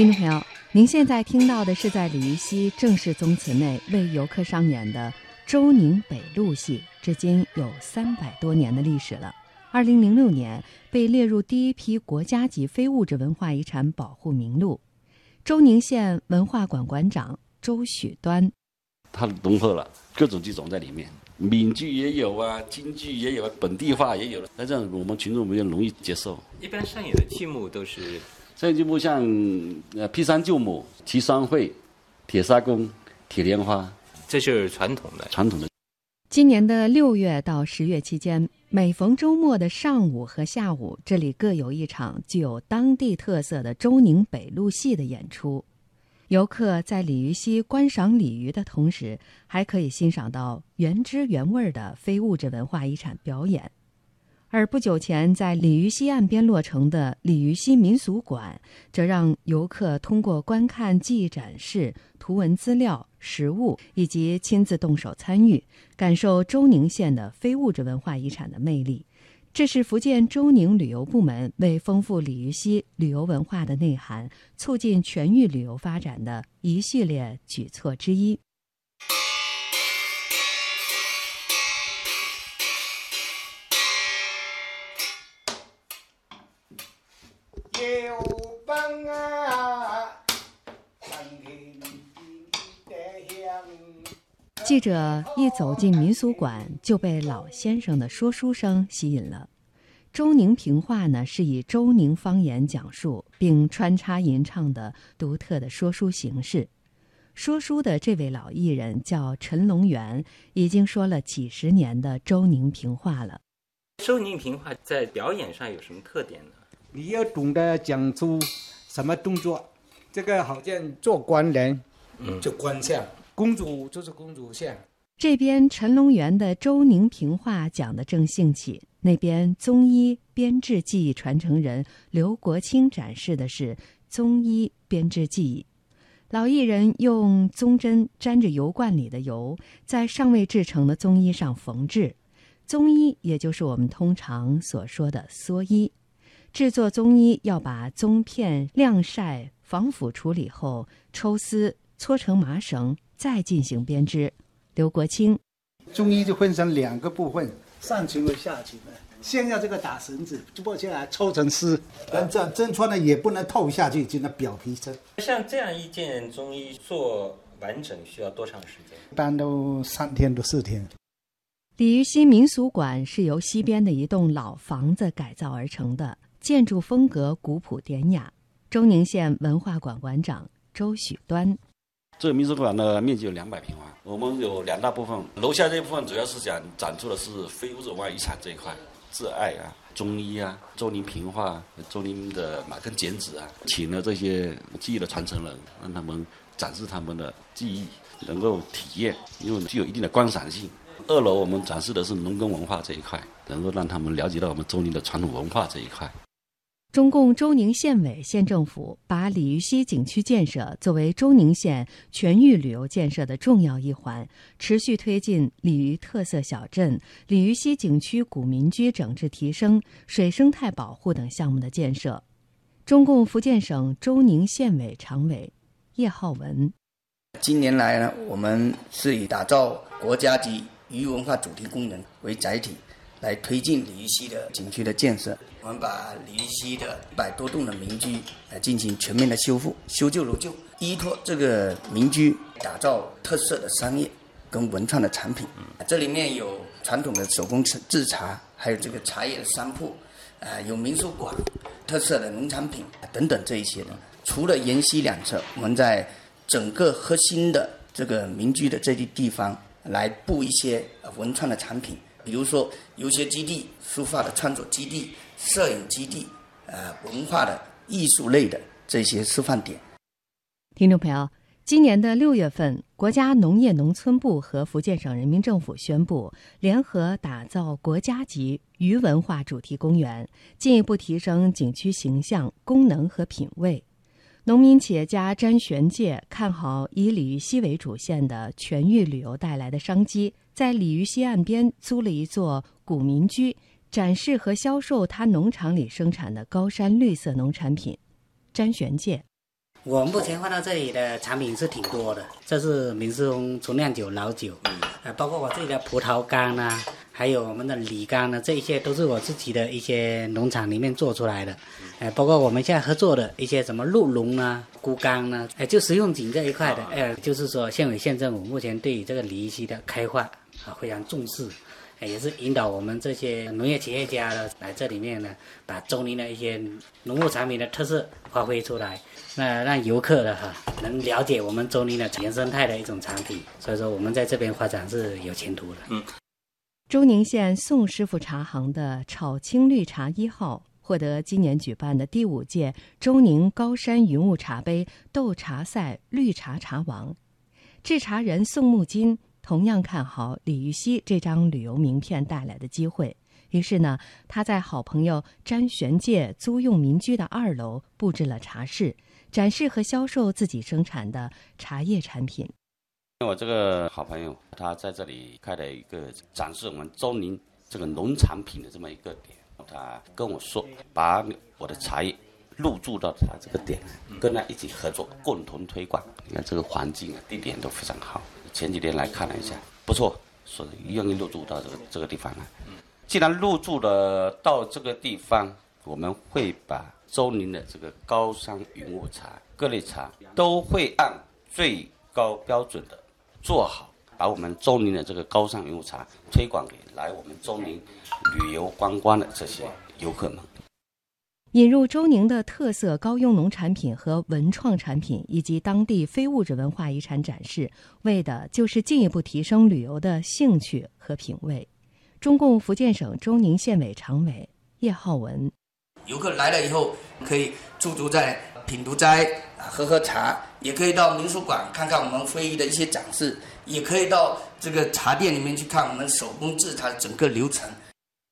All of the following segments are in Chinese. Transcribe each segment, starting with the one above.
听众朋友，您现在听到的是在鲤鱼溪正式宗祠内为游客上演的周宁北路戏，至今有三百多年的历史了。二零零六年被列入第一批国家级非物质文化遗产保护名录。周宁县文化馆馆长周许端，它融合了各种剧种在里面，闽剧也有啊，京剧也有，本地化也有了，那这样我们群众比较容易接受。一般上演的剧目都是。这就不像呃劈山救母、齐双汇、铁砂功、铁莲花，这是传统的传统的。今年的六月到十月期间，每逢周末的上午和下午，这里各有一场具有当地特色的周宁北路戏的演出。游客在鲤鱼溪观赏鲤鱼的同时，还可以欣赏到原汁原味的非物质文化遗产表演。而不久前在鲤鱼溪岸边落成的鲤鱼溪民俗馆，则让游客通过观看技艺展示、图文资料、实物，以及亲自动手参与，感受周宁县的非物质文化遗产的魅力。这是福建周宁旅游部门为丰富鲤鱼溪旅游文化的内涵，促进全域旅游发展的一系列举措之一。记者一走进民俗馆，就被老先生的说书声吸引了。周宁平话呢，是以周宁方言讲述，并穿插吟唱的独特的说书形式。说书的这位老艺人叫陈龙元，已经说了几十年的周宁平话了。周宁平话在表演上有什么特点呢？你要懂得讲出什么动作，这个好像做官人，嗯，就官相。公主就是公主线。这边陈龙元的周宁平话讲得正兴起，那边宗医编制技艺传承人刘国清展示的是宗医编制技艺。老艺人用宗针沾着油罐里的油，在尚未制成的宗衣上缝制。宗衣也就是我们通常所说的蓑衣。制作宗衣要把宗片晾晒、防腐处理后抽丝搓成麻绳。再进行编织。刘国清，中医就分成两个部分，上裙和下裙的。先要这个打绳子，剥下来抽成丝，但这样针穿了也不能透下去，就那表皮针。像这样一件中医做完整需要多长时间？一般都三天到四天。鲤鱼溪民俗馆是由西边的一栋老房子改造而成的，建筑风格古朴典雅。周宁县文化馆馆长周许端。这个民俗馆的面积有两百平方，我们有两大部分，楼下这一部分主要是讲展出的是非物质文化遗产这一块，挚爱啊、中医啊、周宁平话、周宁的马根剪纸啊，请了这些技艺的传承人，让他们展示他们的技艺，能够体验，因为具有一定的观赏性。二楼我们展示的是农耕文化这一块，能够让他们了解到我们周宁的传统文化这一块。中共周宁县委县政府把鲤鱼溪景区建设作为周宁县全域旅游建设的重要一环，持续推进鲤鱼特色小镇、鲤鱼溪景区古民居整治提升、水生态保护等项目的建设。中共福建省周宁县委常委叶浩文：近年来呢，我们是以打造国家级鱼文化主题公园为载体。来推进鲤鱼溪的景区的建设，我们把鲤鱼溪的一百多栋的民居来进行全面的修复，修旧如旧，依托这个民居打造特色的商业跟文创的产品。这里面有传统的手工制茶，还有这个茶叶的商铺，呃，有民宿馆、特色的农产品等等这一些的。除了沿溪两侧，我们在整个核心的这个民居的这些地方来布一些文创的产品。比如说，游学基地、书法的创作基地、摄影基地，呃，文化的、艺术类的这些示范点。听众朋友，今年的六月份，国家农业农村部和福建省人民政府宣布联合打造国家级鱼文化主题公园，进一步提升景区形象、功能和品位。农民企业家詹玄介看好以鲤鱼溪为主线的全域旅游带来的商机。在鲤鱼溪岸边租了一座古民居，展示和销售他农场里生产的高山绿色农产品。詹玄介，我目前放到这里的产品是挺多的，这是明世峰纯酿酒老酒，呃，包括我这里的葡萄干呐、还有我们的李干呢，这一些都是我自己的一些农场里面做出来的，呃，包括我们现在合作的一些什么鹿茸啊、菇干呢，呃，就食用菌这一块的，呃，就是说县委县政府目前对于这个梨溪的开发啊非常重视。呃也是引导我们这些农业企业家呢，来这里面呢，把周宁的一些农牧产品的特色发挥出来，那让游客的哈能了解我们周宁的原生态的一种产品。所以说，我们在这边发展是有前途的。周宁县宋师傅茶行的炒青绿茶一号获得今年举办的第五届周宁高山云雾茶杯斗茶赛绿茶茶王。制茶人宋木金同样看好李玉溪这张旅游名片带来的机会，于是呢，他在好朋友詹玄界租用民居的二楼布置了茶室，展示和销售自己生产的茶叶产品。我这个好朋友，他在这里开了一个展示我们周宁这个农产品的这么一个点。他跟我说，把我的茶叶入驻到他这个点，跟他一起合作，共同推广。你看这个环境啊，地点都非常好。前几天来看了一下，不错，所以愿意入驻到这个这个地方来。既然入驻了到这个地方，我们会把周宁的这个高山云雾茶各类茶都会按最高标准的做好，把我们周宁的这个高山云雾茶推广给来我们周宁旅游观光的这些游客们。引入周宁的特色高优农产品和文创产品，以及当地非物质文化遗产展示，为的就是进一步提升旅游的兴趣和品味。中共福建省周宁县委常委叶浩文，游客来了以后，可以驻足在品读斋啊喝喝茶，也可以到民俗馆看看我们非遗的一些展示，也可以到这个茶店里面去看我们手工制茶的整个流程。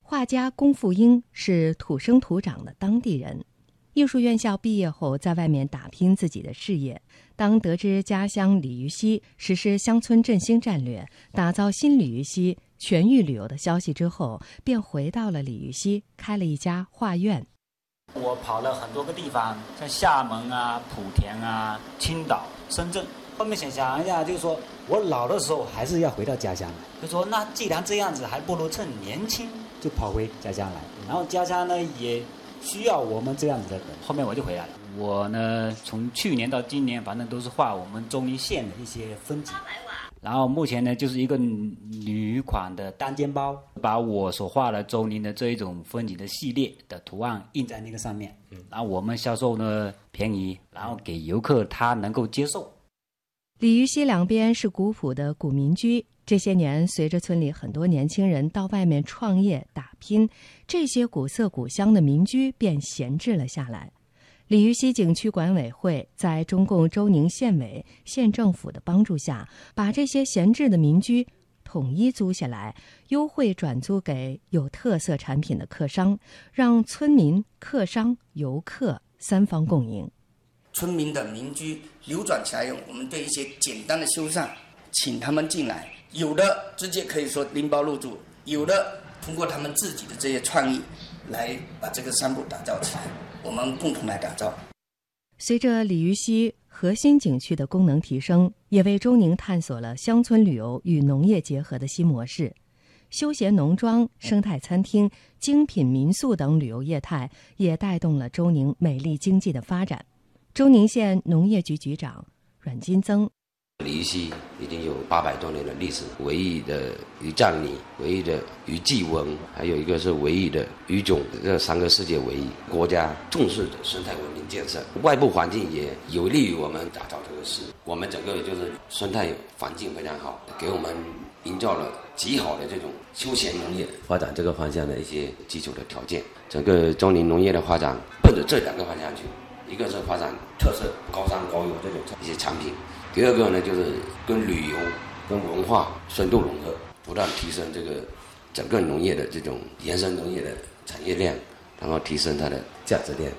画家龚富英是土生土长的当地人，艺术院校毕业后在外面打拼自己的事业。当得知家乡鲤鱼溪实施乡村振兴战略，打造新鲤鱼溪全域旅游的消息之后，便回到了鲤鱼溪，开了一家画院。我跑了很多个地方，像厦门啊、莆田啊、青岛、深圳。后面想想一下，就是说我老的时候还是要回到家乡来。就说那既然这样子，还不如趁年轻就跑回家乡来。然后家乡呢也需要我们这样子的人。后面我就回来了。我呢从去年到今年，反正都是画我们中宁县的一些风景。然后目前呢，就是一个女款的单肩包，把我所画的周宁的这一种风景的系列的图案印在那个上面。然后我们销售呢便宜，然后给游客他能够接受。鲤鱼溪两边是古朴的古民居，这些年随着村里很多年轻人到外面创业打拼，这些古色古香的民居便闲置了下来。鲤鱼溪景区管委会在中共周宁县委、县政府的帮助下，把这些闲置的民居统一租下来，优惠转租给有特色产品的客商，让村民、客商、游客三方共赢。村民的民居流转起来用，我们对一些简单的修缮，请他们进来，有的直接可以说拎包入住，有的通过他们自己的这些创意，来把这个商铺打造起来，我们共同来打造。随着鲤鱼溪核心景区的功能提升，也为周宁探索了乡村旅游与农业结合的新模式。休闲农庄、生态餐厅、精品民宿等旅游业态，也带动了周宁美丽经济的发展。周宁县农业局局长阮金增，鲤鱼溪已经有八百多年的历史，唯一的鱼葬礼、唯一的鱼祭文，还有一个是唯一的鱼种，这三个世界唯一。国家重视的生态文明建设，外部环境也有利于我们打造这个市。我们整个就是生态环境非常好，给我们营造了极好的这种休闲农业发展这个方向的一些基础的条件。整个中宁农业的发展，奔着这两个方向去。一个是发展特色高山高油这种一些产品，第二个呢就是跟旅游、跟文化深度融合，不断提升这个整个农业的这种延伸农业的产业链，然后提升它的价值链。